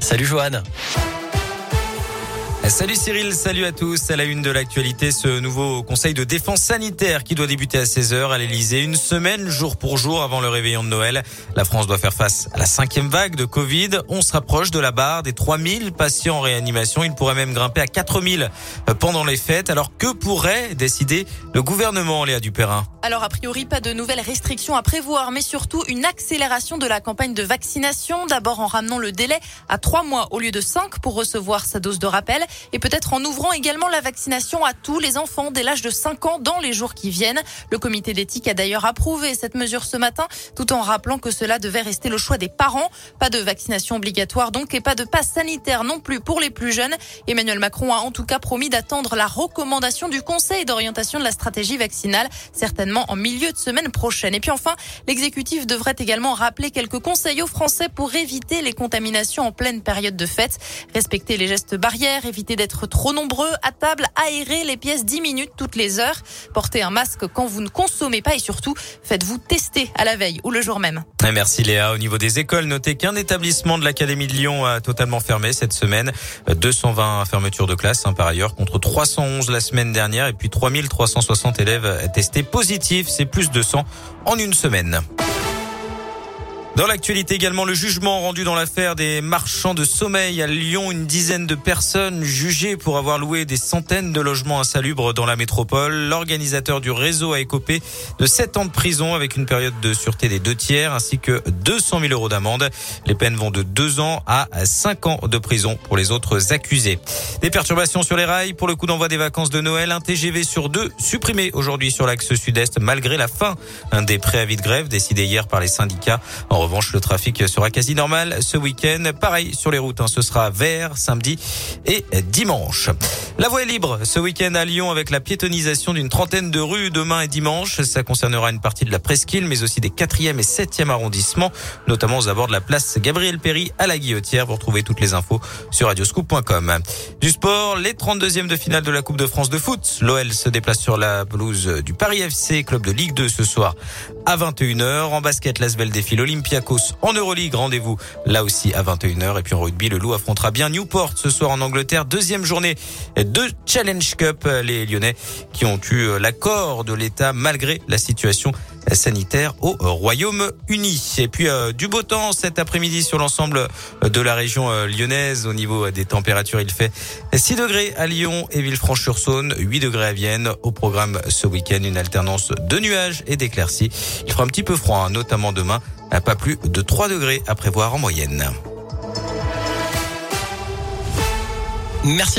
Salut Johan. Salut Cyril, salut à tous. À la une de l'actualité, ce nouveau conseil de défense sanitaire qui doit débuter à 16h à l'Elysée, une semaine jour pour jour avant le réveillon de Noël. La France doit faire face à la cinquième vague de Covid. On se rapproche de la barre des 3000 patients en réanimation. Il pourrait même grimper à 4000 pendant les fêtes. Alors que pourrait décider le gouvernement, Léa Dupérin? Alors a priori, pas de nouvelles restrictions à prévoir, mais surtout une accélération de la campagne de vaccination. D'abord en ramenant le délai à trois mois au lieu de cinq pour recevoir sa dose de rappel et peut-être en ouvrant également la vaccination à tous les enfants dès l'âge de 5 ans dans les jours qui viennent. Le comité d'éthique a d'ailleurs approuvé cette mesure ce matin tout en rappelant que cela devait rester le choix des parents. Pas de vaccination obligatoire donc et pas de passe sanitaire non plus pour les plus jeunes. Emmanuel Macron a en tout cas promis d'attendre la recommandation du Conseil d'orientation de la stratégie vaccinale, certainement en milieu de semaine prochaine. Et puis enfin, l'exécutif devrait également rappeler quelques conseils aux Français pour éviter les contaminations en pleine période de fête. Respecter les gestes barrières, éviter d'être trop nombreux à table, aérer les pièces 10 minutes toutes les heures, portez un masque quand vous ne consommez pas et surtout faites-vous tester à la veille ou le jour même. Merci Léa. Au niveau des écoles, notez qu'un établissement de l'Académie de Lyon a totalement fermé cette semaine. 220 fermetures de classe hein, par ailleurs contre 311 la semaine dernière et puis 3360 élèves testés positifs. C'est plus de 100 en une semaine. Dans l'actualité également, le jugement rendu dans l'affaire des marchands de sommeil à Lyon. Une dizaine de personnes jugées pour avoir loué des centaines de logements insalubres dans la métropole. L'organisateur du réseau a écopé de 7 ans de prison avec une période de sûreté des deux tiers ainsi que 200 000 euros d'amende. Les peines vont de 2 ans à 5 ans de prison pour les autres accusés. Des perturbations sur les rails pour le coup d'envoi des vacances de Noël. Un TGV sur deux supprimé aujourd'hui sur l'axe sud-est malgré la fin des préavis de grève décidés hier par les syndicats. Revanche, le trafic sera quasi normal ce week-end. Pareil sur les routes, hein. ce sera vert samedi et dimanche. La voie est libre ce week-end à Lyon avec la piétonisation d'une trentaine de rues demain et dimanche. Ça concernera une partie de la presqu'île, mais aussi des 4e et 7e arrondissements, notamment aux abords de la place Gabriel Péry à la Guillotière. Vous retrouvez toutes les infos sur radioscoop.com. Du sport, les 32e de finale de la Coupe de France de foot. L'OL se déplace sur la pelouse du Paris FC, club de Ligue 2 ce soir à 21h. En basket, l'Asvel défile Olympiakos en Euroleague. Rendez-vous là aussi à 21h. Et puis en rugby, le Loup affrontera bien Newport ce soir en Angleterre. Deuxième journée de Challenge Cup. Les Lyonnais qui ont eu l'accord de l'État malgré la situation sanitaire au Royaume-Uni. Et puis euh, du beau temps cet après-midi sur l'ensemble de la région euh, lyonnaise. Au niveau des températures, il fait 6 degrés à Lyon et Villefranche-sur-Saône, 8 degrés à Vienne. Au programme ce week-end, une alternance de nuages et d'éclaircies. Il fera un petit peu froid, hein, notamment demain, à pas plus de 3 degrés à prévoir en moyenne. Merci.